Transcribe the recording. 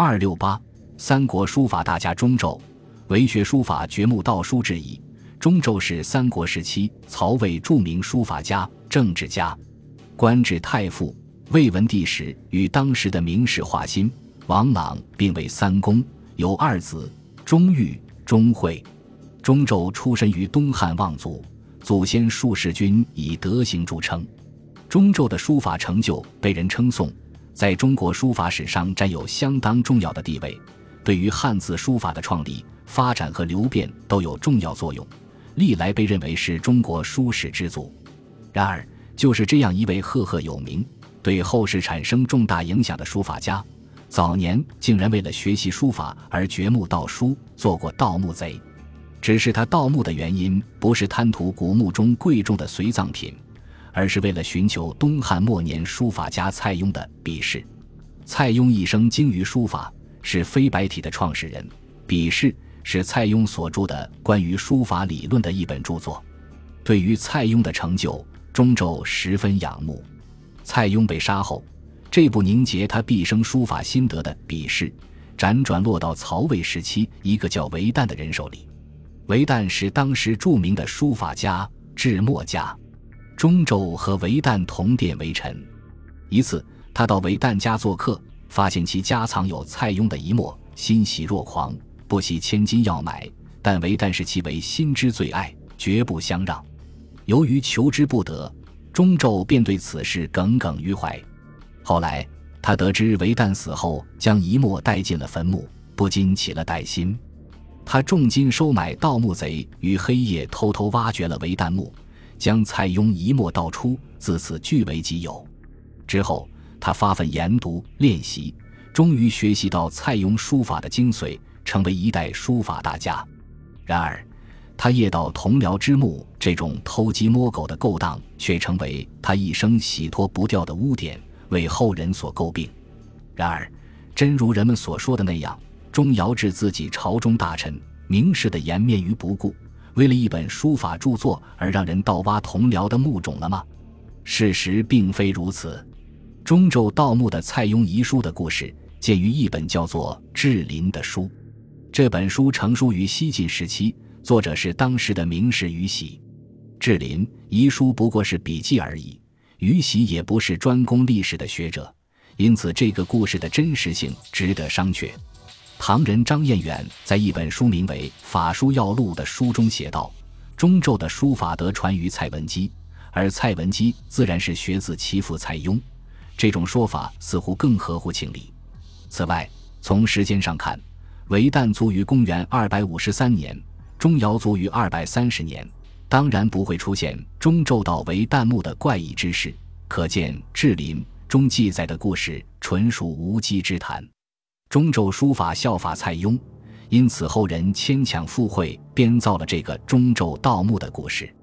二六八，三国书法大家钟胄，为学书法掘墓道书之一。钟胄是三国时期曹魏著名书法家、政治家，官至太傅。魏文帝时，与当时的名士华歆、王朗并为三公，有二子钟毓、钟会。钟胄出身于东汉望族，祖先数世君以德行著称。钟胄的书法成就被人称颂，在中国书法史上占有相当重要的地位，对于汉字书法的创立、发展和流变都有重要作用，历来被认为是中国书史之祖。然而，就是这样一位赫赫有名。对后世产生重大影响的书法家，早年竟然为了学习书法而掘墓盗书，做过盗墓贼。只是他盗墓的原因不是贪图古墓中贵重的随葬品，而是为了寻求东汉末年书法家蔡邕的笔试。蔡邕一生精于书法，是飞白体的创始人。笔试是蔡邕所著的关于书法理论的一本著作。对于蔡邕的成就，钟胄十分仰慕。蔡邕被杀后，这部凝结他毕生书法心得的笔试，辗转落到曹魏时期一个叫韦诞的人手里。韦诞是当时著名的书法家、制墨家。中胄和韦诞同殿为臣。一次，他到韦诞家做客，发现其家藏有蔡邕的遗墨，欣喜若狂，不惜千金要买。但韦诞视其为心之最爱，绝不相让。由于求之不得。中胄便对此事耿耿于怀。后来，他得知韦诞死后将遗墨带进了坟墓，不禁起了歹心。他重金收买盗墓贼，于黑夜偷偷挖掘了韦诞墓，将蔡邕遗墨盗出，自此据为己有。之后，他发奋研读练习，终于学习到蔡邕书法的精髓，成为一代书法大家。然而，他夜盗同僚之墓，这种偷鸡摸狗的勾当，却成为他一生洗脱不掉的污点，为后人所诟病。然而，真如人们所说的那样，钟繇置自己朝中大臣、名士的颜面于不顾，为了一本书法著作而让人盗挖同僚的墓冢了吗？事实并非如此。中州盗墓的蔡邕遗书的故事，见于一本叫做《志林》的书。这本书成书于西晋时期。作者是当时的名士于喜，志林遗书不过是笔记而已。于喜也不是专攻历史的学者，因此这个故事的真实性值得商榷。唐人张彦远在一本书名为《法书要录》的书中写道：“钟胄的书法得传于蔡文姬，而蔡文姬自然是学自其父蔡邕。”这种说法似乎更合乎情理。此外，从时间上看，韦诞卒于公元二百五十三年。钟繇卒于二百三十年，当然不会出现钟胄盗为旦墓的怪异之事。可见《志林》中记载的故事纯属无稽之谈。中咒书法效法蔡邕，因此后人牵强附会，编造了这个中咒盗墓的故事。